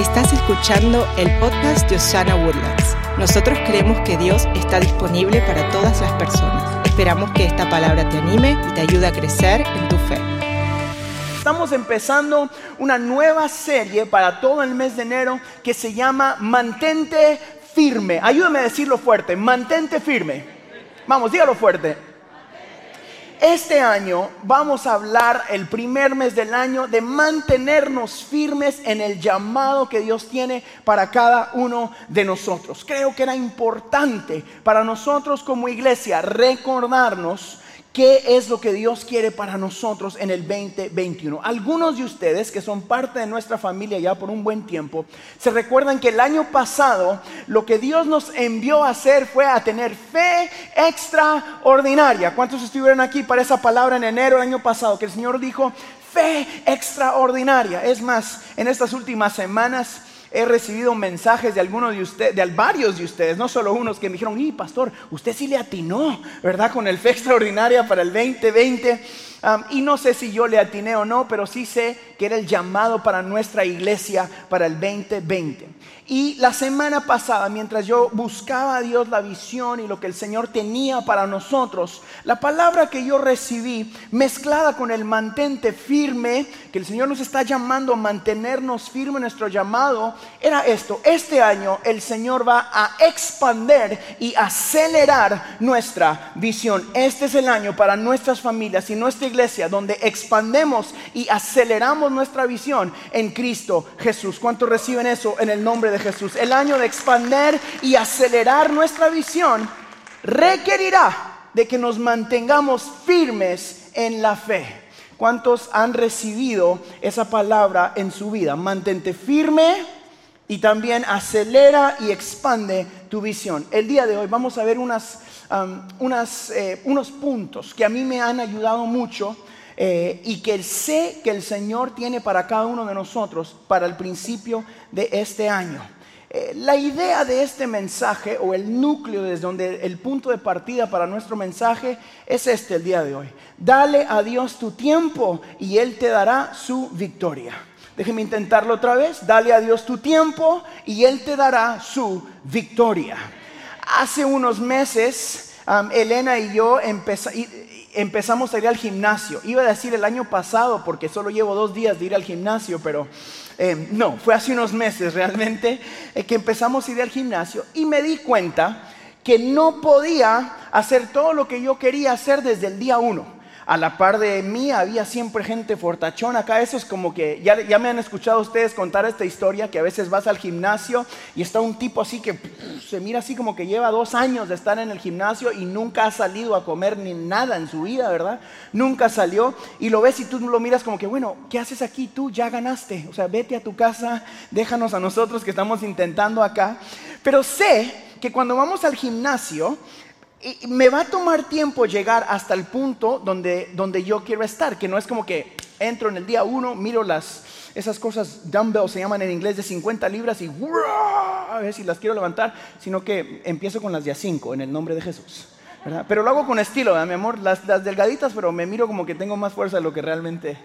Estás escuchando el podcast de Osana Woodlands. Nosotros creemos que Dios está disponible para todas las personas. Esperamos que esta palabra te anime y te ayude a crecer en tu fe. Estamos empezando una nueva serie para todo el mes de enero que se llama Mantente firme. Ayúdame a decirlo fuerte, mantente firme. Vamos, dígalo fuerte. Este año vamos a hablar el primer mes del año de mantenernos firmes en el llamado que Dios tiene para cada uno de nosotros. Creo que era importante para nosotros como iglesia recordarnos ¿Qué es lo que Dios quiere para nosotros en el 2021? Algunos de ustedes que son parte de nuestra familia ya por un buen tiempo, se recuerdan que el año pasado lo que Dios nos envió a hacer fue a tener fe extraordinaria. ¿Cuántos estuvieron aquí para esa palabra en enero del año pasado? Que el Señor dijo, fe extraordinaria. Es más, en estas últimas semanas he recibido mensajes de algunos de ustedes, de varios de ustedes, no solo unos que me dijeron, y pastor, usted sí le atinó, ¿verdad? Con el fe extraordinaria para el 2020. y no sé si yo le atiné o no, pero sí sé que era el llamado para nuestra iglesia para el 2020. Y la semana pasada, mientras yo buscaba a Dios la visión y lo que el Señor tenía para nosotros, la palabra que yo recibí, mezclada con el mantente firme, que el Señor nos está llamando a mantenernos firme nuestro llamado, era esto. Este año el Señor va a expander y acelerar nuestra visión. Este es el año para nuestras familias y nuestra iglesia donde expandemos y aceleramos nuestra visión en Cristo Jesús. ¿Cuántos reciben eso en el nombre de Jesús. El año de expander y acelerar nuestra visión requerirá de que nos mantengamos firmes en la fe. ¿Cuántos han recibido esa palabra en su vida? Mantente firme y también acelera y expande tu visión. El día de hoy vamos a ver eh, unos puntos que a mí me han ayudado mucho eh, y que sé que el Señor tiene para cada uno de nosotros para el principio de este año. Eh, la idea de este mensaje o el núcleo desde donde el punto de partida para nuestro mensaje es este el día de hoy. Dale a Dios tu tiempo y Él te dará su victoria. Déjeme intentarlo otra vez. Dale a Dios tu tiempo y Él te dará su victoria. Hace unos meses, Elena y yo empezamos a ir al gimnasio. Iba a decir el año pasado porque solo llevo dos días de ir al gimnasio, pero eh, no, fue hace unos meses realmente eh, que empezamos a ir al gimnasio y me di cuenta que no podía hacer todo lo que yo quería hacer desde el día uno a la par de mí había siempre gente fortachona. Acá eso es como que ya, ya, me han escuchado ustedes contar esta historia que a veces vas al gimnasio y está un tipo así que se mira así como que lleva dos años de estar en el gimnasio y nunca ha salido a comer ni nada en su vida, ¿verdad? Nunca salió y lo ves y tú lo miras como que, bueno, ¿qué haces aquí? Tú ya ganaste. O sea, vete a tu casa, déjanos a nosotros que estamos intentando acá. Pero sé que cuando vamos al gimnasio, y me va a tomar tiempo llegar hasta el punto donde, donde yo quiero estar, que no es como que entro en el día uno, miro las, esas cosas, dumbbells se llaman en inglés de 50 libras y a ver si las quiero levantar, sino que empiezo con las de a 5 en el nombre de Jesús. Pero lo hago con estilo, mi amor, las, las delgaditas, pero me miro como que tengo más fuerza de lo que realmente es.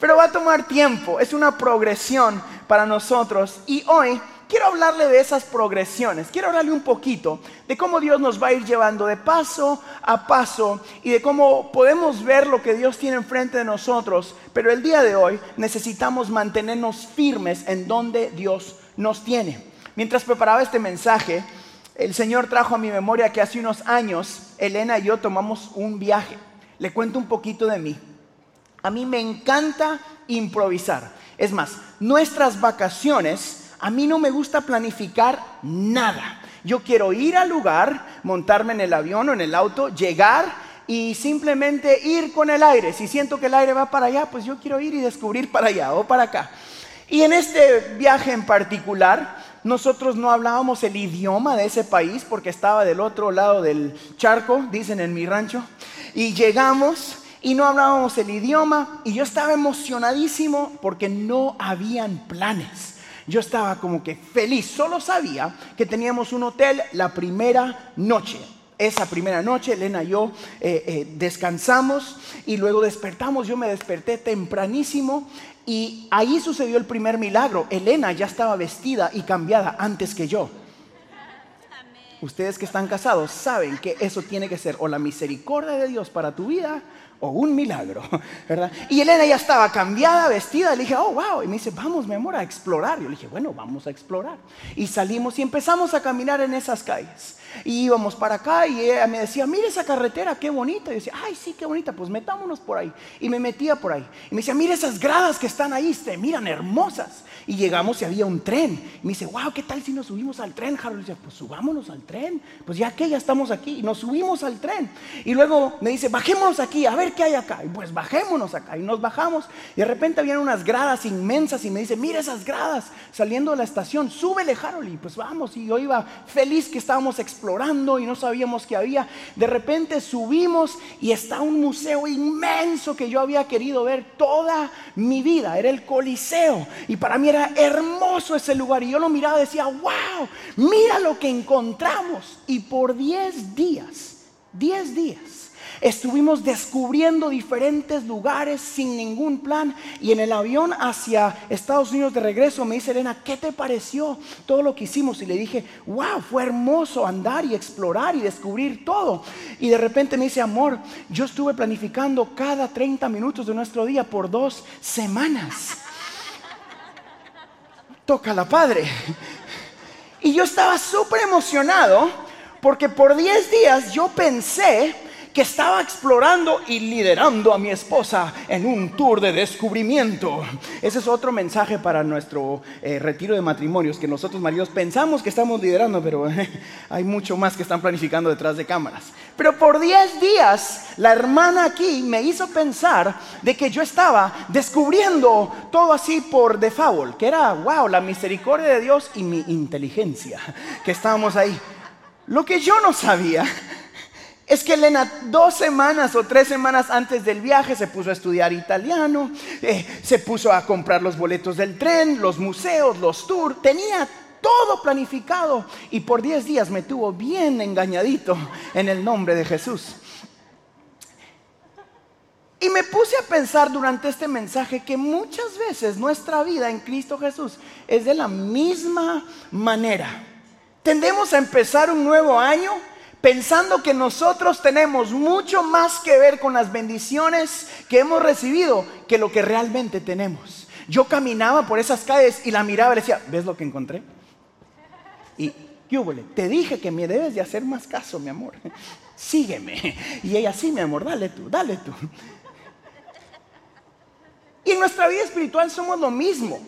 Pero va a tomar tiempo, es una progresión para nosotros y hoy quiero hablarle de esas progresiones, quiero hablarle un poquito de cómo Dios nos va a ir llevando de paso a paso y de cómo podemos ver lo que Dios tiene enfrente de nosotros, pero el día de hoy necesitamos mantenernos firmes en donde Dios nos tiene. Mientras preparaba este mensaje, el Señor trajo a mi memoria que hace unos años Elena y yo tomamos un viaje. Le cuento un poquito de mí. A mí me encanta improvisar. Es más, nuestras vacaciones a mí no me gusta planificar nada. Yo quiero ir al lugar, montarme en el avión o en el auto, llegar y simplemente ir con el aire. Si siento que el aire va para allá, pues yo quiero ir y descubrir para allá o para acá. Y en este viaje en particular, nosotros no hablábamos el idioma de ese país porque estaba del otro lado del charco, dicen en mi rancho, y llegamos y no hablábamos el idioma y yo estaba emocionadísimo porque no habían planes yo estaba como que feliz. Solo sabía que teníamos un hotel la primera noche. Esa primera noche, Elena y yo eh, eh, descansamos y luego despertamos. Yo me desperté tempranísimo Y ahí sucedió el primer milagro. Elena ya estaba vestida y cambiada antes que yo. Ustedes que están casados saben que eso tiene que ser o la misericordia de Dios para tu vida o un milagro, ¿verdad? Y Elena ya estaba cambiada, vestida, le dije, oh, wow, y me dice, vamos, mi amor, a explorar. Yo le dije, bueno, vamos a explorar. Y salimos y empezamos a caminar en esas calles. Y íbamos para acá y ella me decía, mire esa carretera, qué bonita. Y yo decía, ay, sí, qué bonita, pues metámonos por ahí. Y me metía por ahí. Y me decía, mire esas gradas que están ahí, se miran hermosas. Y llegamos y había un tren. Y me dice, wow, ¿qué tal si nos subimos al tren, Harold? Y decía, pues subámonos al tren. Pues ya que ya estamos aquí. Y nos subimos al tren. Y luego me dice, bajémonos aquí, a ver qué hay acá. Y pues bajémonos acá. Y nos bajamos. Y de repente habían unas gradas inmensas. Y me dice, mire esas gradas saliendo de la estación. Súbele, Harold. Y pues vamos. Y yo iba feliz que estábamos explorando y no sabíamos qué había. De repente subimos y está un museo inmenso que yo había querido ver toda mi vida. Era el Coliseo. Y para mí era hermoso ese lugar. Y yo lo miraba y decía, wow, mira lo que encontramos. Y por 10 días, 10 días, estuvimos descubriendo diferentes lugares sin ningún plan. Y en el avión hacia Estados Unidos de regreso me dice Elena, ¿qué te pareció todo lo que hicimos? Y le dije, wow, fue hermoso andar y explorar y descubrir todo. Y de repente me dice, amor, yo estuve planificando cada 30 minutos de nuestro día por dos semanas toca la Padre. Y yo estaba súper emocionado porque por 10 días yo pensé que estaba explorando y liderando a mi esposa en un tour de descubrimiento. Ese es otro mensaje para nuestro eh, retiro de matrimonios, que nosotros maridos pensamos que estamos liderando, pero hay mucho más que están planificando detrás de cámaras. Pero por 10 días la hermana aquí me hizo pensar de que yo estaba descubriendo todo así por default, que era, wow, la misericordia de Dios y mi inteligencia, que estábamos ahí. Lo que yo no sabía es que Elena dos semanas o tres semanas antes del viaje se puso a estudiar italiano, eh, se puso a comprar los boletos del tren, los museos, los tours, tenía todo planificado y por diez días me tuvo bien engañadito en el nombre de Jesús. Y me puse a pensar durante este mensaje que muchas veces nuestra vida en Cristo Jesús es de la misma manera. Tendemos a empezar un nuevo año pensando que nosotros tenemos mucho más que ver con las bendiciones que hemos recibido que lo que realmente tenemos. Yo caminaba por esas calles y la miraba y le decía, ¿ves lo que encontré? Y, ¿qué Te dije que me debes de hacer más caso, mi amor. Sígueme. Y ella, sí, mi amor, dale tú, dale tú. Y en nuestra vida espiritual somos lo mismo.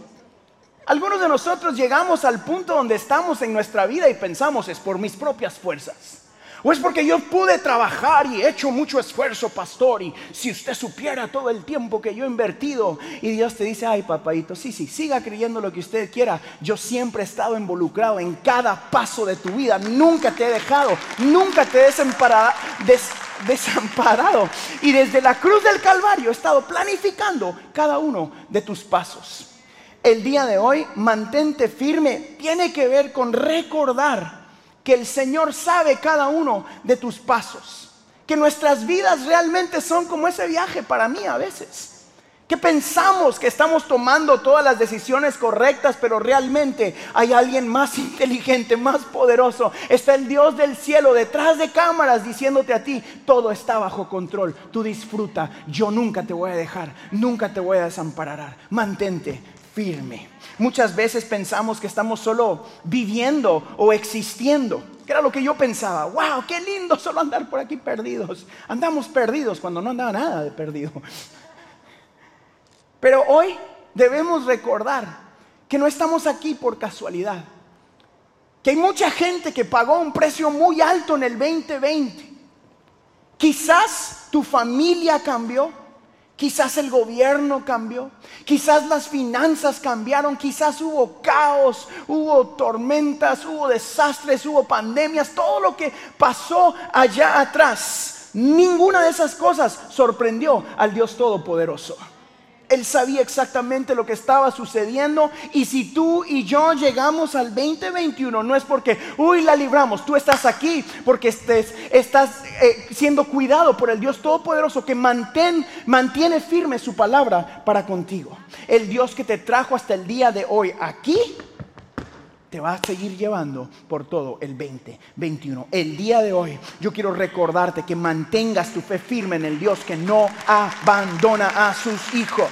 Algunos de nosotros llegamos al punto donde estamos en nuestra vida y pensamos, es por mis propias fuerzas. O es porque yo pude trabajar y he hecho mucho esfuerzo, pastor. Y si usted supiera todo el tiempo que yo he invertido. Y Dios te dice, ay, papadito, sí, sí, siga creyendo lo que usted quiera. Yo siempre he estado involucrado en cada paso de tu vida. Nunca te he dejado. Nunca te he desamparado. Y desde la cruz del Calvario he estado planificando cada uno de tus pasos. El día de hoy, mantente firme. Tiene que ver con recordar que el Señor sabe cada uno de tus pasos, que nuestras vidas realmente son como ese viaje para mí a veces. Que pensamos que estamos tomando todas las decisiones correctas, pero realmente hay alguien más inteligente, más poderoso. Está el Dios del cielo detrás de cámaras diciéndote a ti, todo está bajo control. Tú disfruta, yo nunca te voy a dejar, nunca te voy a desamparar. Mantente firme. Muchas veces pensamos que estamos solo viviendo o existiendo, que era lo que yo pensaba. ¡Wow! ¡Qué lindo solo andar por aquí perdidos! Andamos perdidos cuando no andaba nada de perdido. Pero hoy debemos recordar que no estamos aquí por casualidad. Que hay mucha gente que pagó un precio muy alto en el 2020. Quizás tu familia cambió, Quizás el gobierno cambió, quizás las finanzas cambiaron, quizás hubo caos, hubo tormentas, hubo desastres, hubo pandemias, todo lo que pasó allá atrás. Ninguna de esas cosas sorprendió al Dios Todopoderoso. Él sabía exactamente lo que estaba sucediendo. Y si tú y yo llegamos al 2021, no es porque, uy, la libramos. Tú estás aquí porque estés, estás eh, siendo cuidado por el Dios Todopoderoso que mantén, mantiene firme su palabra para contigo. El Dios que te trajo hasta el día de hoy aquí te va a seguir llevando por todo el 2021. El día de hoy yo quiero recordarte que mantengas tu fe firme en el Dios que no abandona a sus hijos.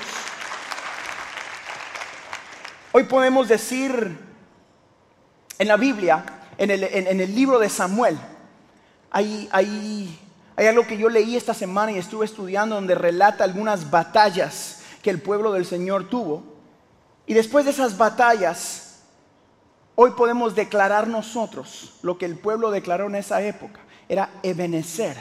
Hoy podemos decir en la Biblia, en el, libro de Samuel, hay, hay algo que yo leí esta semana y estuve estudiando donde relata algunas batallas que el pueblo del Señor tuvo. Y después de esas batallas, Hoy podemos declarar nosotros lo que el pueblo declaró en esa época. Era Ebenecer.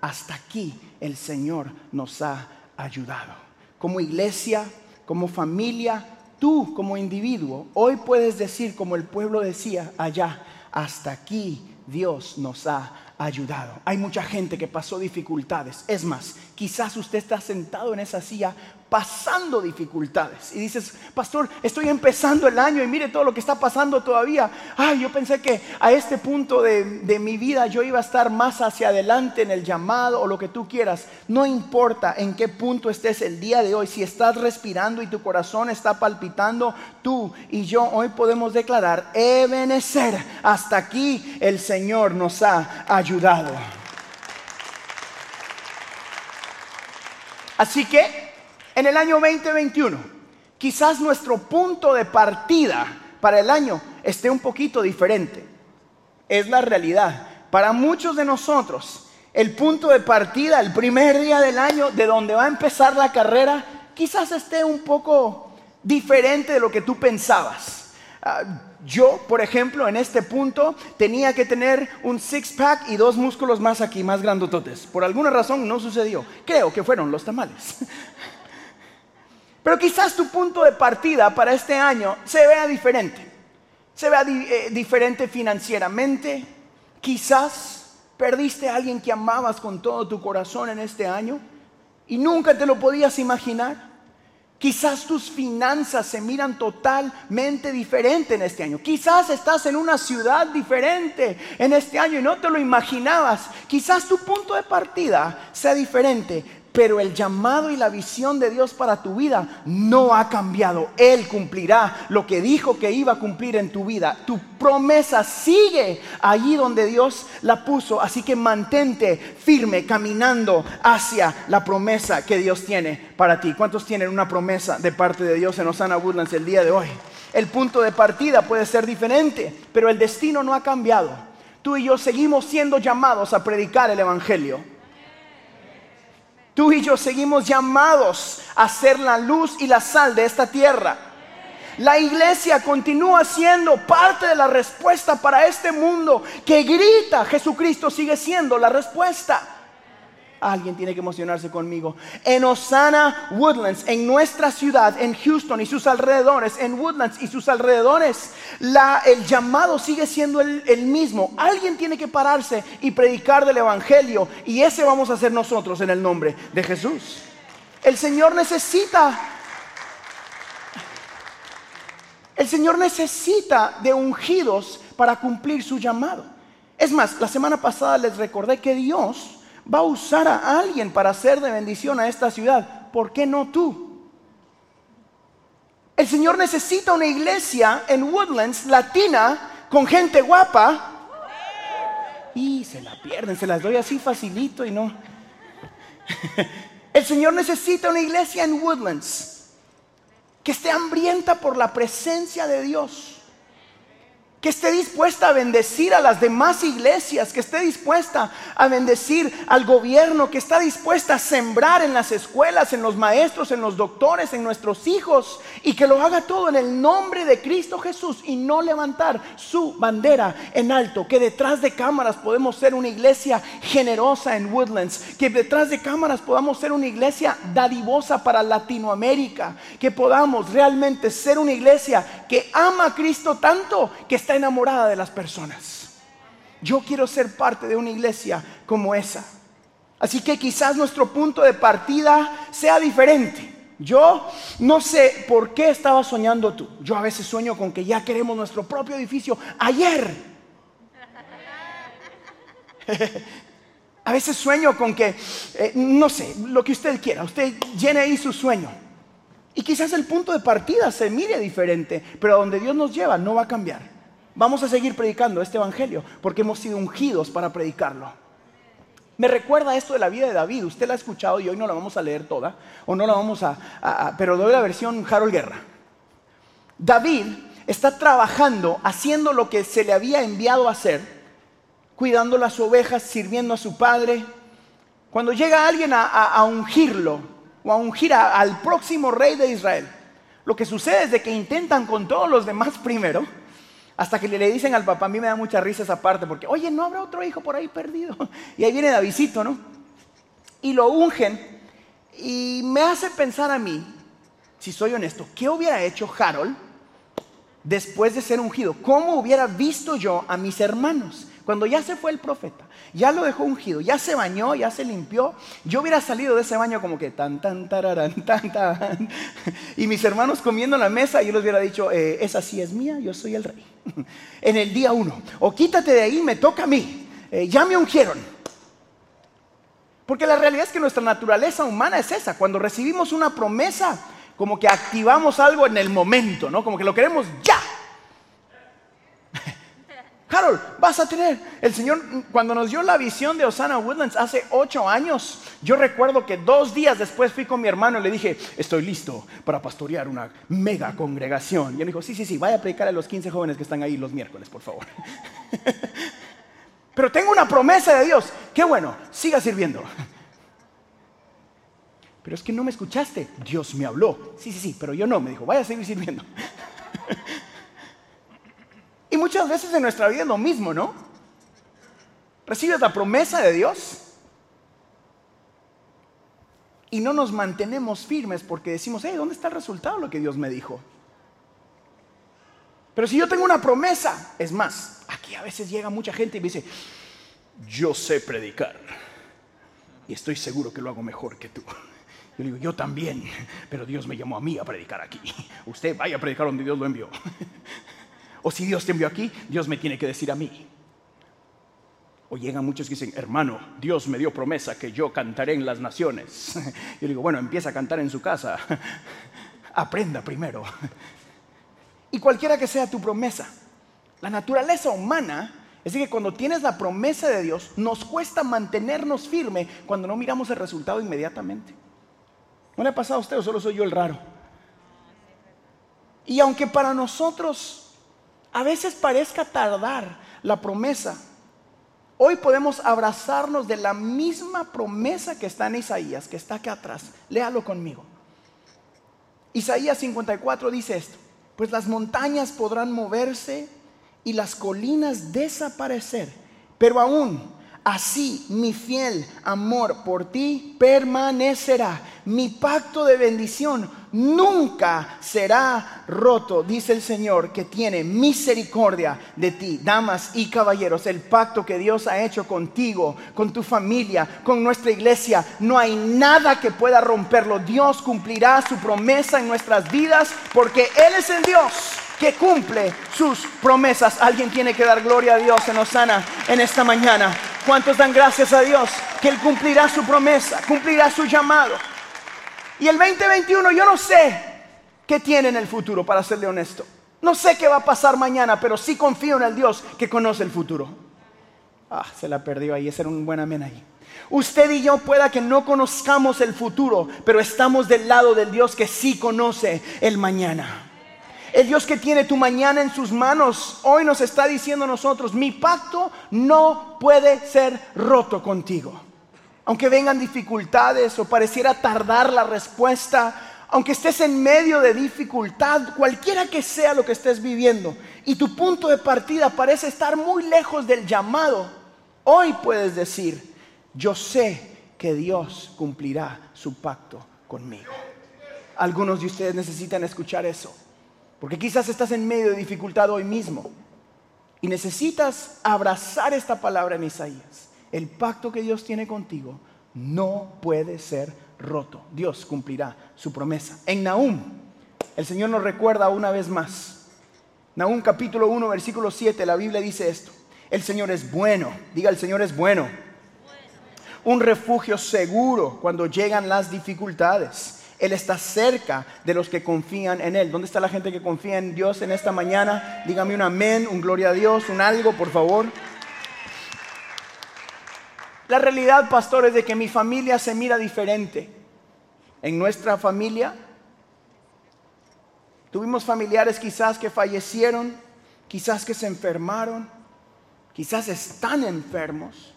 Hasta aquí el Señor nos ha ayudado. Como iglesia, como familia, tú como individuo, hoy puedes decir como el pueblo decía allá, hasta aquí Dios nos ha ayudado. Hay mucha gente que pasó dificultades. Es más, quizás usted está sentado en esa silla pasando dificultades. Y dices, pastor, estoy empezando el año y mire todo lo que está pasando todavía. Ay, yo pensé que a este punto de, de, mi vida yo iba a estar más hacia adelante en el llamado o lo que tú quieras. No importa en qué punto estés el día de hoy, si estás respirando y tu corazón está palpitando, tú y yo hoy podemos declarar, Ebenecer, hasta aquí el Señor nos ha ayudado. Así que en el año 2021, quizás nuestro punto de partida para el año esté un poquito diferente. Es la realidad. Para muchos de nosotros, el punto de partida, el primer día del año, de donde va a empezar la carrera, quizás esté un poco diferente de lo que tú pensabas. Ah, yo, por ejemplo, en este punto tenía que tener un six-pack y dos músculos más aquí, más grandototes. Por alguna razón no sucedió. Creo que fueron los tamales. Pero quizás tu punto de partida para este año se vea diferente. Se vea eh, diferente financieramente. Quizás perdiste a alguien que amabas con todo tu corazón en este año y nunca te lo podías imaginar. Quizás tus finanzas se miran totalmente diferente en este año. Quizás estás en una ciudad diferente en este año y no te lo imaginabas. Quizás tu punto de partida sea diferente, pero el llamado y la visión de Dios para tu vida no ha cambiado. Él cumplirá lo que dijo que iba a cumplir en tu vida. Tu promesa sigue allí donde Dios la puso. Así que mantente firme caminando hacia la promesa que Dios tiene para ti. ¿Cuántos tienen una promesa de parte de Dios en Osana Woodlands el día de hoy? El punto de partida puede ser diferente, pero el destino no ha cambiado. Tú y yo seguimos siendo llamados a predicar el Evangelio. Tú y yo seguimos llamados a ser la luz y la sal de esta tierra. La iglesia continúa siendo parte de la respuesta para este mundo que grita, Jesucristo sigue siendo la respuesta. Alguien tiene que emocionarse conmigo. En Osana Woodlands, en nuestra ciudad, en Houston y sus alrededores, en Woodlands y sus alrededores, el llamado sigue siendo el, el mismo. Alguien tiene que pararse y predicar del Evangelio. Y ese vamos a hacer nosotros en el nombre de Jesús. El Señor necesita el Señor necesita de ungidos para cumplir su llamado. Es más, la semana pasada les recordé que Dios va a usar a alguien para hacer de bendición a esta ciudad. ¿Por qué no tú? El Señor necesita una iglesia en Woodlands latina con gente guapa. Y se la pierden, se las doy así facilito y no. El Señor necesita una iglesia en Woodlands que esté hambrienta por la presencia de Dios que esté dispuesta a bendecir a las demás iglesias, que esté dispuesta a bendecir al gobierno, que está dispuesta a sembrar en las escuelas, en los maestros, en los doctores, en nuestros hijos, y que lo haga todo en el nombre de Cristo Jesús y no levantar su bandera en alto, que detrás de cámaras podemos ser una iglesia generosa en Woodlands, que detrás de cámaras podamos ser una iglesia dadivosa para Latinoamérica, que podamos realmente ser una iglesia que ama a Cristo tanto que está enamorada de las personas. Yo quiero ser parte de una iglesia como esa. Así que quizás nuestro punto de partida sea diferente. Yo no sé por qué estaba soñando tú. Yo a veces sueño con que ya queremos nuestro propio edificio ayer. a veces sueño con que, eh, no sé, lo que usted quiera, usted llene ahí su sueño. Y quizás el punto de partida se mire diferente, pero donde Dios nos lleva no va a cambiar. Vamos a seguir predicando este Evangelio porque hemos sido ungidos para predicarlo. Me recuerda esto de la vida de David. Usted la ha escuchado y hoy no la vamos a leer toda, o no la vamos a, pero doy la versión Harold Guerra. David está trabajando, haciendo lo que se le había enviado a hacer, cuidando las ovejas, sirviendo a su padre. Cuando llega alguien a, ungirlo o a ungir al próximo rey de Israel, lo que sucede es de que intentan con todos los demás primero hasta que le dicen al papá, a mí me da mucha risa esa parte, porque, oye, no habrá otro hijo por ahí perdido. Y ahí viene Davidito, ¿no? Y lo ungen. Y me hace pensar a mí, si soy honesto, ¿qué hubiera hecho Harold después de ser ungido? ¿Cómo hubiera visto yo a mis hermanos? Cuando ya se fue el profeta, ya lo dejó ungido, ya se bañó, ya se limpió, yo hubiera salido de ese baño como que tan, tan, tararán, tan, tan. Y mis hermanos comiendo en la mesa, yo les hubiera dicho, eh, esa sí es mía, yo soy el rey. En el día uno, o quítate de ahí, me toca a mí, eh, ya me ungieron. Porque la realidad es que nuestra naturaleza humana es esa, cuando recibimos una promesa, como que activamos algo en el momento, ¿no? Como que lo queremos ya. Harold, vas a tener. El Señor, cuando nos dio la visión de Osana Woodlands hace ocho años, yo recuerdo que dos días después fui con mi hermano y le dije, estoy listo para pastorear una mega congregación. Y él dijo, sí, sí, sí, vaya a predicar a los 15 jóvenes que están ahí los miércoles, por favor. Pero tengo una promesa de Dios. Qué bueno, siga sirviendo. Pero es que no me escuchaste. Dios me habló. Sí, sí, sí, pero yo no. Me dijo, vaya a seguir sirviendo. Muchas veces en nuestra vida es lo mismo, ¿no? Recibes la promesa de Dios y no nos mantenemos firmes porque decimos, hey, ¿dónde está el resultado de lo que Dios me dijo? Pero si yo tengo una promesa, es más, aquí a veces llega mucha gente y me dice, yo sé predicar y estoy seguro que lo hago mejor que tú. Yo digo, yo también, pero Dios me llamó a mí a predicar aquí. Usted vaya a predicar donde Dios lo envió. O si Dios te envió aquí, Dios me tiene que decir a mí. O llegan muchos que dicen, hermano, Dios me dio promesa que yo cantaré en las naciones. Yo digo, bueno, empieza a cantar en su casa. Aprenda primero. Y cualquiera que sea tu promesa, la naturaleza humana es que cuando tienes la promesa de Dios, nos cuesta mantenernos firme cuando no miramos el resultado inmediatamente. ¿No le ha pasado a usted o solo soy yo el raro? Y aunque para nosotros a veces parezca tardar la promesa, hoy podemos abrazarnos de la misma promesa que está en Isaías, que está acá atrás. Léalo conmigo. Isaías 54 dice esto, pues las montañas podrán moverse y las colinas desaparecer, pero aún Así mi fiel amor por ti permanecerá. Mi pacto de bendición nunca será roto, dice el Señor, que tiene misericordia de ti. Damas y caballeros, el pacto que Dios ha hecho contigo, con tu familia, con nuestra iglesia, no hay nada que pueda romperlo. Dios cumplirá su promesa en nuestras vidas porque Él es el Dios que cumple sus promesas. Alguien tiene que dar gloria a Dios en Osana en esta mañana. ¿Cuántos dan gracias a Dios? Que Él cumplirá su promesa, cumplirá su llamado. Y el 2021 yo no sé qué tiene en el futuro, para serle honesto. No sé qué va a pasar mañana, pero sí confío en el Dios que conoce el futuro. Ah, se la perdió ahí, ese era un buen amén ahí. Usted y yo pueda que no conozcamos el futuro, pero estamos del lado del Dios que sí conoce el mañana. El Dios que tiene tu mañana en sus manos hoy nos está diciendo a nosotros, mi pacto no puede ser roto contigo. Aunque vengan dificultades o pareciera tardar la respuesta, aunque estés en medio de dificultad, cualquiera que sea lo que estés viviendo, y tu punto de partida parece estar muy lejos del llamado, hoy puedes decir, yo sé que Dios cumplirá su pacto conmigo. Algunos de ustedes necesitan escuchar eso. Porque quizás estás en medio de dificultad hoy mismo y necesitas abrazar esta palabra en Isaías. El pacto que Dios tiene contigo no puede ser roto. Dios cumplirá su promesa. En Nahum, el Señor nos recuerda una vez más. Nahum capítulo 1, versículo 7, la Biblia dice esto. El Señor es bueno. Diga, el Señor es bueno. Un refugio seguro cuando llegan las dificultades. Él está cerca de los que confían en Él. ¿Dónde está la gente que confía en Dios en esta mañana? Dígame un amén, un gloria a Dios, un algo, por favor. La realidad, pastor, es de que mi familia se mira diferente. En nuestra familia tuvimos familiares quizás que fallecieron, quizás que se enfermaron, quizás están enfermos.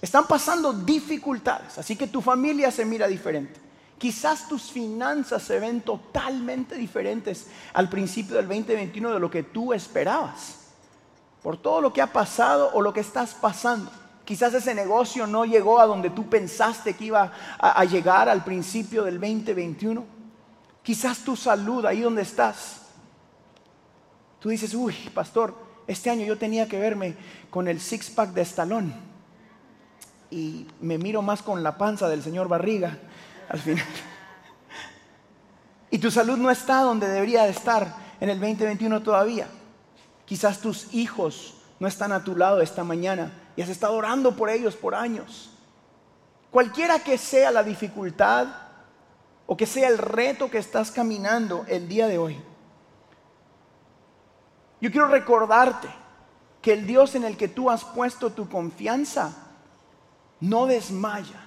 Están pasando dificultades, así que tu familia se mira diferente. Quizás tus finanzas se ven totalmente diferentes al principio del 2021 de lo que tú esperabas. Por todo lo que ha pasado o lo que estás pasando. Quizás ese negocio no llegó a donde tú pensaste que iba a, llegar al principio del 2021. Quizás tu salud, ahí donde estás. Tú dices, uy, pastor, este año yo tenía que verme con el six-pack de estalón. Y me miro más con la panza del señor Barriga al final. Y tu salud no está donde debería de estar en el 2021 todavía. Quizás tus hijos no están a tu lado esta mañana y has estado orando por ellos por años. Cualquiera que sea la dificultad o que sea el reto que estás caminando el día de hoy, yo quiero recordarte que el Dios en el que tú has puesto tu confianza no desmaya.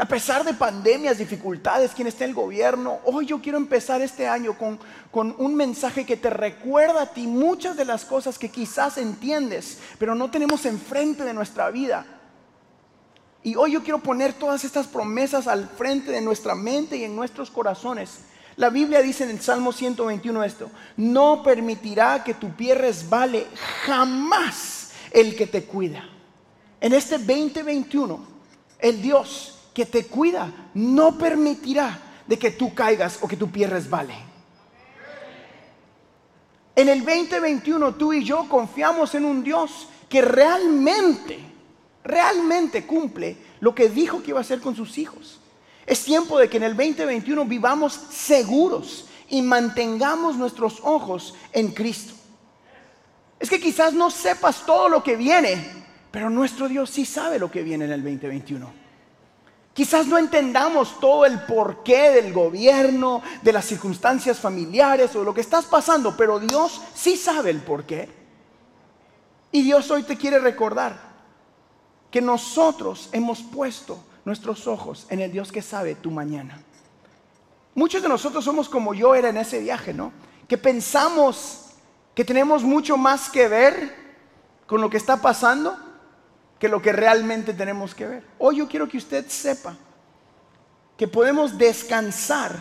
A pesar de pandemias, dificultades, quien está en el gobierno, hoy yo quiero empezar este año con, con, un mensaje que te recuerda a ti muchas de las cosas que quizás entiendes, pero no tenemos enfrente de nuestra vida. Y hoy yo quiero poner todas estas promesas al frente de nuestra mente y en nuestros corazones. La Biblia dice en el Salmo 121 esto, no permitirá que tu pie resbale jamás el que te cuida. En este 2021, el Dios que te cuida no permitirá de que tú caigas o que tu pie resbale. En el 2021 tú y yo confiamos en un Dios que realmente, realmente cumple lo que dijo que iba a hacer con sus hijos. Es tiempo de que en el 2021 vivamos seguros y mantengamos nuestros ojos en Cristo. Es que quizás no sepas todo lo que viene, pero nuestro Dios sí sabe lo que viene en el 2021. Quizás no entendamos todo el porqué del gobierno, de las circunstancias familiares o de lo que estás pasando, pero Dios sí sabe el porqué. Y Dios hoy te quiere recordar que nosotros hemos puesto nuestros ojos en el Dios que sabe tu mañana. Muchos de nosotros somos como yo era en ese viaje, ¿no? Que pensamos que tenemos mucho más que ver con lo que está pasando que lo que realmente tenemos que ver. Hoy yo quiero que usted sepa que podemos descansar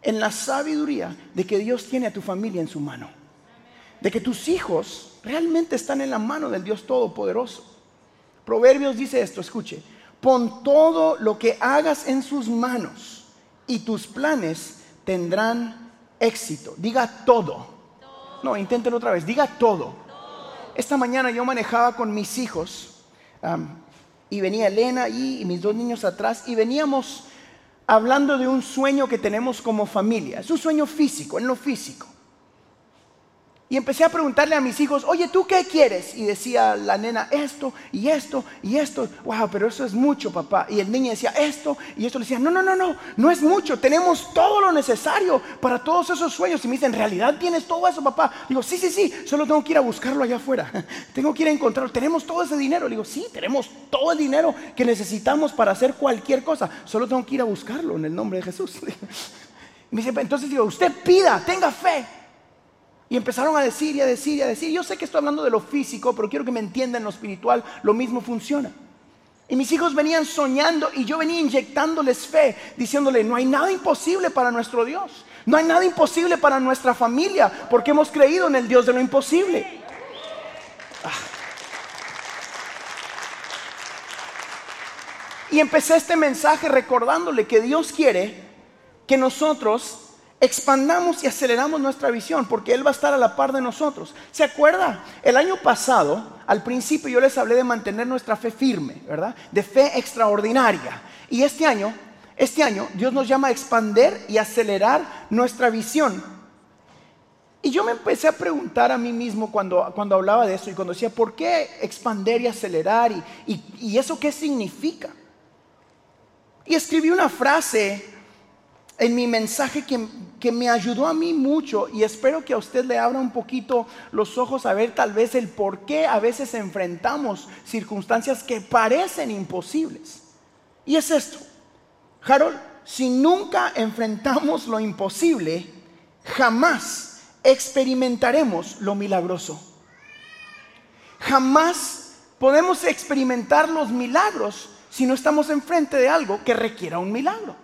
en la sabiduría de que Dios tiene a tu familia en su mano. De que tus hijos realmente están en la mano del Dios Todopoderoso. Proverbios dice esto, escuche, pon todo lo que hagas en sus manos y tus planes tendrán éxito. Diga todo. No, inténtelo otra vez, diga todo. Esta mañana yo manejaba con mis hijos y venía Elena y, mis dos niños atrás y veníamos hablando de un sueño que tenemos como familia. Es un sueño físico, en lo físico. Y empecé a preguntarle a mis hijos, oye, ¿tú qué quieres? Y decía la nena, esto y esto y esto. Wow, pero eso es mucho, papá. Y el niño decía, esto y esto. Le decía, no, no, no, no, no es mucho. Tenemos todo lo necesario para todos esos sueños. Y me dice, ¿en realidad tienes todo eso, papá? Digo, sí, sí, sí, solo tengo que ir a buscarlo allá afuera. tengo que ir a encontrarlo. Tenemos todo ese dinero. Le digo, sí, tenemos todo el dinero que necesitamos para hacer cualquier cosa. Solo tengo que ir a buscarlo en el nombre de Jesús. me dice, entonces digo, usted pida, tenga fe. Y empezaron a decir y a decir y a decir. Yo sé que estoy hablando de lo físico, pero quiero que me entiendan lo espiritual. Lo mismo funciona. Y mis hijos venían soñando y yo venía inyectándoles fe, diciéndole, no hay nada imposible para nuestro Dios. No hay nada imposible para nuestra familia, porque hemos creído en el Dios de lo imposible. Ah. Y empecé este mensaje recordándole que Dios quiere que nosotros expandamos y aceleramos nuestra visión porque Él va a estar a la par de nosotros. ¿Se acuerda? El año pasado, al principio yo les hablé de mantener nuestra fe firme, ¿verdad? De fe extraordinaria. Y este año, este año Dios nos llama a expander y acelerar nuestra visión. Y yo me empecé a preguntar a mí mismo cuando, cuando hablaba de eso y cuando decía, ¿por qué expander y acelerar? ¿Y, y eso qué significa? Y escribí una frase en mi mensaje que, que, me ayudó a mí mucho y espero que a usted le abra un poquito los ojos a ver tal vez el por qué a veces enfrentamos circunstancias que parecen imposibles. Y es esto, Harold, si nunca enfrentamos lo imposible, jamás experimentaremos lo milagroso. Jamás podemos experimentar los milagros si no estamos enfrente de algo que requiera un milagro.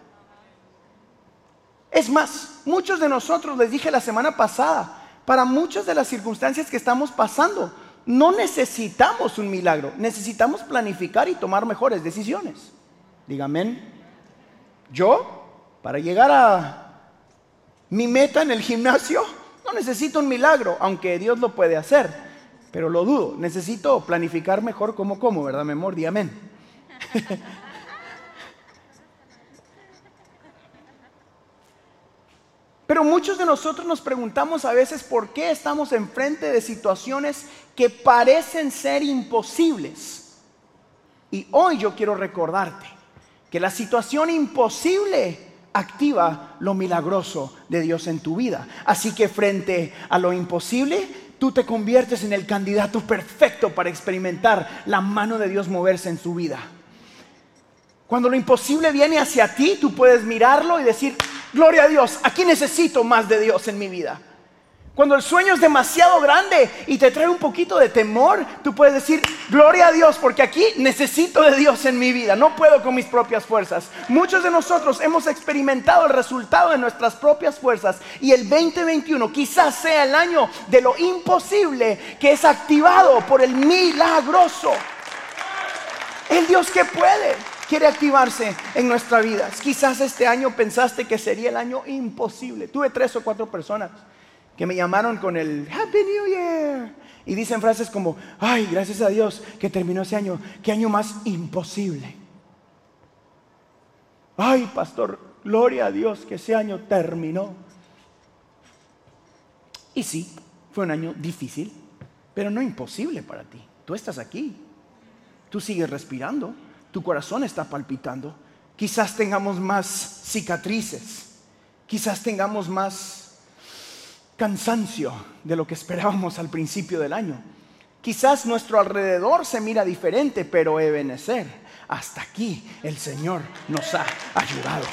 Es más, muchos de nosotros, les dije la semana pasada, para muchas de las circunstancias que estamos pasando, no necesitamos un milagro, necesitamos planificar y tomar mejores decisiones. Dígame, yo, para llegar a mi meta en el gimnasio, no necesito un milagro, aunque Dios lo puede hacer, pero lo dudo, necesito planificar mejor cómo como, ¿verdad, mi amor? amén. Pero muchos de nosotros nos preguntamos a veces por qué estamos enfrente de situaciones que parecen ser imposibles. Y hoy yo quiero recordarte que la situación imposible activa lo milagroso de Dios en tu vida. Así que frente a lo imposible, tú te conviertes en el candidato perfecto para experimentar la mano de Dios moverse en su vida. Cuando lo imposible viene hacia ti, tú puedes mirarlo y decir, Gloria a Dios, aquí necesito más de Dios en mi vida. Cuando el sueño es demasiado grande y te trae un poquito de temor, tú puedes decir, gloria a Dios, porque aquí necesito de Dios en mi vida, no puedo con mis propias fuerzas. Muchos de nosotros hemos experimentado el resultado de nuestras propias fuerzas y el 2021 quizás sea el año de lo imposible que es activado por el milagroso. El Dios que puede quiere activarse en nuestra vida. Quizás este año pensaste que sería el año imposible. Tuve tres o cuatro personas que me llamaron con el Happy New Year y dicen frases como, ay, gracias a Dios que terminó ese año. ¿Qué año más imposible? Ay, pastor, gloria a Dios que ese año terminó. Y sí, fue un año difícil, pero no imposible para ti. Tú estás aquí, tú sigues respirando tu corazón está palpitando. Quizás tengamos más cicatrices, quizás tengamos más cansancio de lo que esperábamos al principio del año. Quizás nuestro alrededor se mira diferente, pero Ebenezer, hasta aquí el Señor nos ha ayudado.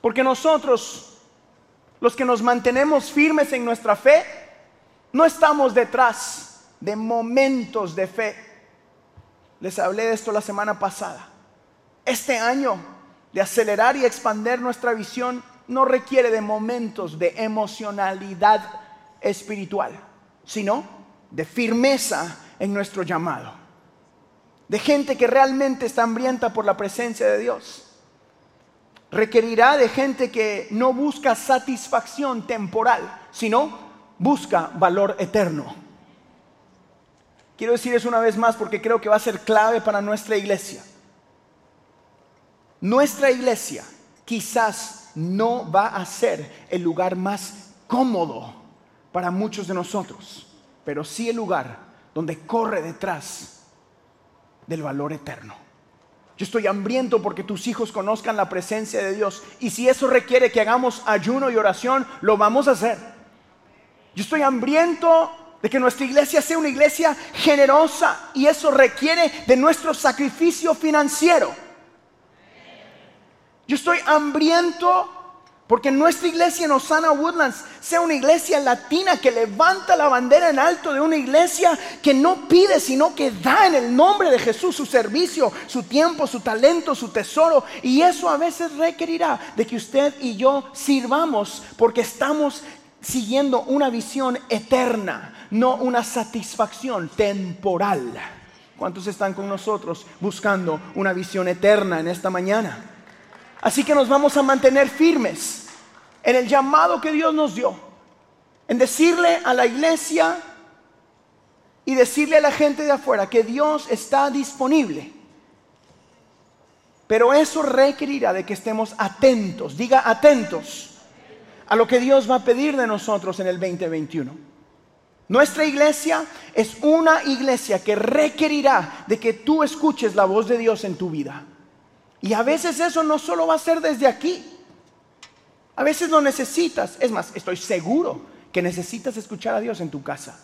Porque nosotros, los que nos mantenemos firmes en nuestra fe, no estamos detrás de momentos de fe. Les hablé de esto la semana pasada. Este año de acelerar y expandir nuestra visión no requiere de momentos de emocionalidad espiritual, sino de firmeza en nuestro llamado. De gente que realmente está hambrienta por la presencia de Dios. Requerirá de gente que no busca satisfacción temporal, sino busca valor eterno. Quiero decir eso una vez más porque creo que va a ser clave para nuestra iglesia. Nuestra iglesia quizás no va a ser el lugar más cómodo para muchos de nosotros, pero sí el lugar donde corre detrás del valor eterno. Yo estoy hambriento porque tus hijos conozcan la presencia de Dios y si eso requiere que hagamos ayuno y oración, lo vamos a hacer. Yo estoy hambriento de que nuestra iglesia sea una iglesia generosa y eso requiere de nuestro sacrificio financiero. Yo estoy hambriento porque nuestra iglesia en Osana Woodlands sea una iglesia latina que levanta la bandera en alto de una iglesia que no pide, sino que da en el nombre de Jesús su servicio, su tiempo, su talento, su tesoro. Y eso a veces requerirá de que usted y yo sirvamos porque estamos siguiendo una visión eterna, no una satisfacción temporal. ¿Cuántos están con nosotros buscando una visión eterna en esta mañana? Así que nos vamos a mantener firmes en el llamado que Dios nos dio, en decirle a la iglesia y decirle a la gente de afuera que Dios está disponible. Pero eso requerirá de que estemos atentos, diga atentos a lo que Dios va a pedir de nosotros en el 2021. Nuestra iglesia es una iglesia que requerirá de que tú escuches la voz de Dios en tu vida. Y a veces eso no solo va a ser desde aquí. A veces lo necesitas. Es más, estoy seguro que necesitas escuchar a Dios en tu casa.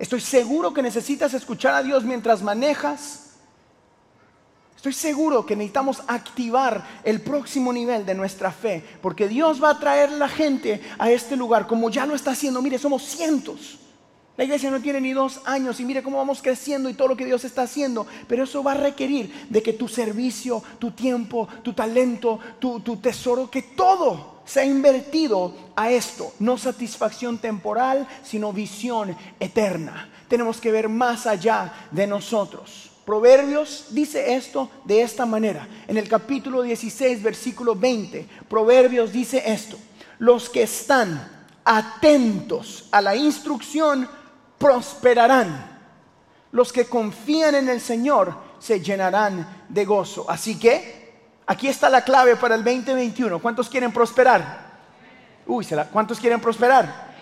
Estoy seguro que necesitas escuchar a Dios mientras manejas, Estoy seguro que necesitamos activar el próximo nivel de nuestra fe, porque Dios va a traer la gente a este lugar, como ya lo está haciendo. Mire, somos cientos. La iglesia no tiene ni dos años y mire cómo vamos creciendo y todo lo que Dios está haciendo. Pero eso va a requerir de que tu servicio, tu tiempo, tu talento, tu, tu tesoro, que todo sea invertido a esto. No satisfacción temporal, sino visión eterna. Tenemos que ver más allá de nosotros. Proverbios dice esto de esta manera. En el capítulo 16, versículo 20, Proverbios dice esto. Los que están atentos a la instrucción prosperarán. Los que confían en el Señor se llenarán de gozo. Así que aquí está la clave para el 2021. ¿Cuántos quieren prosperar? Uy, ¿cuántos quieren prosperar?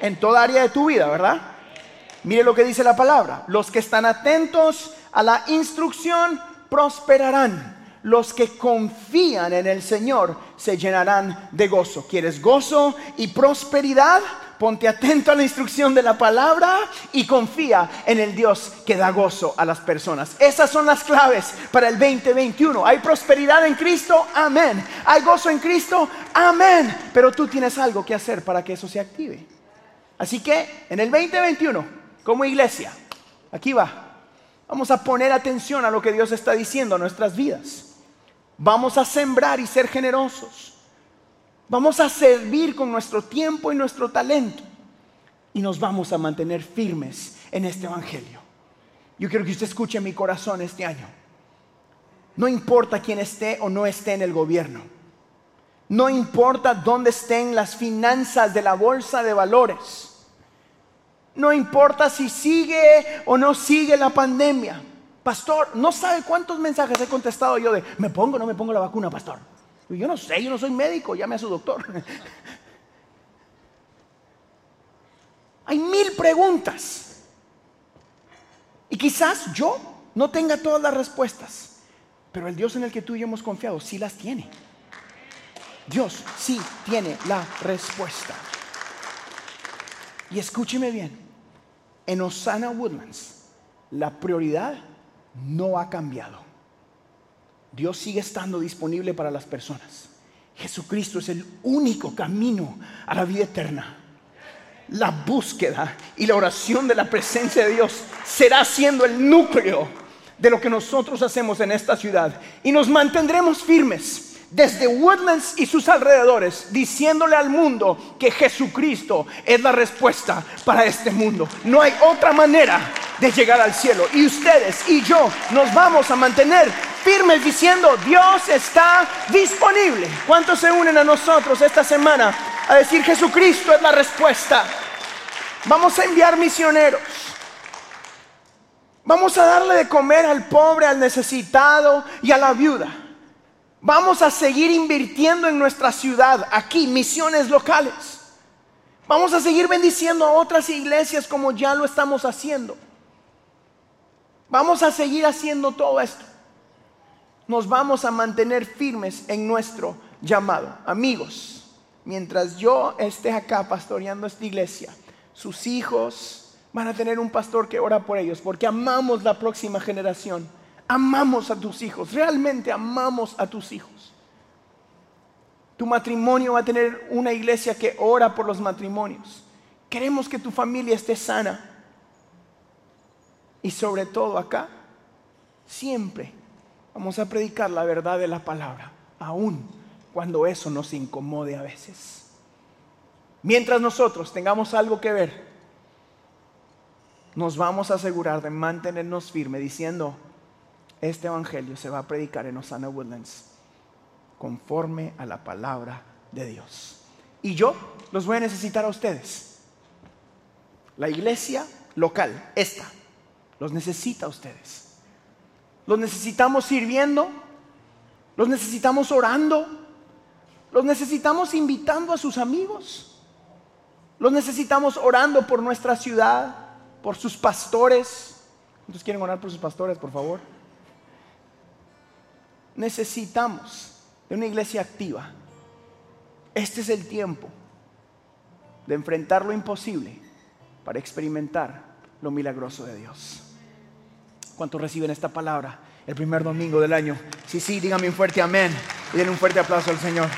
En toda área de tu vida, ¿verdad? Mire lo que dice la palabra. Los que están atentos a la instrucción prosperarán. Los que confían en el Señor se llenarán de gozo. ¿Quieres gozo y prosperidad? Ponte atento a la instrucción de la palabra y confía en el Dios que da gozo a las personas. Esas son las claves para el 2021. ¿Hay prosperidad en Cristo? Amén. ¿Hay gozo en Cristo? Amén. Pero tú tienes algo que hacer para que eso se active. Así que en el 2021, como iglesia, aquí va, Vamos a poner atención a lo que Dios está diciendo a nuestras vidas. Vamos a sembrar y ser generosos. Vamos a servir con nuestro tiempo y nuestro talento. Y nos vamos a mantener firmes en este Evangelio. Yo quiero que usted escuche mi corazón este año. No importa quién esté o no esté en el gobierno. No importa dónde estén las finanzas de la bolsa de valores. No importa si sigue o no sigue la pandemia. Pastor, no sabe cuántos mensajes he contestado yo de, ¿me pongo o no me pongo la vacuna, pastor? Yo no sé, yo no soy médico, llame a su doctor. Hay mil preguntas. Y quizás yo no tenga todas las respuestas, pero el Dios en el que tú y yo hemos confiado sí las tiene. Dios sí tiene la respuesta. Y escúcheme bien, en Osana Woodlands, la prioridad no ha cambiado. Dios sigue estando disponible para las personas. Jesucristo es el único camino a la vida eterna. La búsqueda y la oración de la presencia de Dios será siendo el núcleo de lo que nosotros hacemos en esta ciudad. Y nos mantendremos firmes desde Woodlands y sus alrededores, diciéndole al mundo que Jesucristo es la respuesta para este mundo. No hay otra manera de llegar al cielo. Y ustedes y yo nos vamos a mantener firmes diciendo, Dios está disponible. ¿Cuántos se unen a nosotros esta semana a decir, Jesucristo es la respuesta? Vamos a enviar misioneros. Vamos a darle de comer al pobre, al necesitado y a la viuda. Vamos a seguir invirtiendo en nuestra ciudad, aquí, misiones locales. Vamos a seguir bendiciendo a otras iglesias como ya lo estamos haciendo. Vamos a seguir haciendo todo esto. Nos vamos a mantener firmes en nuestro llamado. Amigos, mientras yo esté acá pastoreando esta iglesia, sus hijos van a tener un pastor que ora por ellos, porque amamos la próxima generación amamos a tus hijos, realmente amamos a tus hijos. Tu matrimonio va a tener una iglesia que ora por los matrimonios. Queremos que tu familia esté sana. Y sobre todo acá, siempre vamos a predicar la verdad de la palabra, aun cuando eso nos incomode a veces. Mientras nosotros tengamos algo que ver nos vamos a asegurar de mantenernos firmes diciendo, este evangelio se va a predicar en Osana Woodlands conforme a la palabra de Dios. Y yo los voy a necesitar a ustedes. La iglesia local, esta, los necesita a ustedes. Los necesitamos sirviendo, los necesitamos orando, los necesitamos invitando a sus amigos, los necesitamos orando por nuestra ciudad, por sus pastores. ¿Cuántos quieren orar por sus pastores, por favor? Necesitamos de una iglesia activa. Este es el tiempo de enfrentar lo imposible para experimentar lo milagroso de Dios. ¿Cuántos reciben esta palabra el primer domingo del año? Sí, sí, dígame un fuerte amén y den un fuerte aplauso al Señor.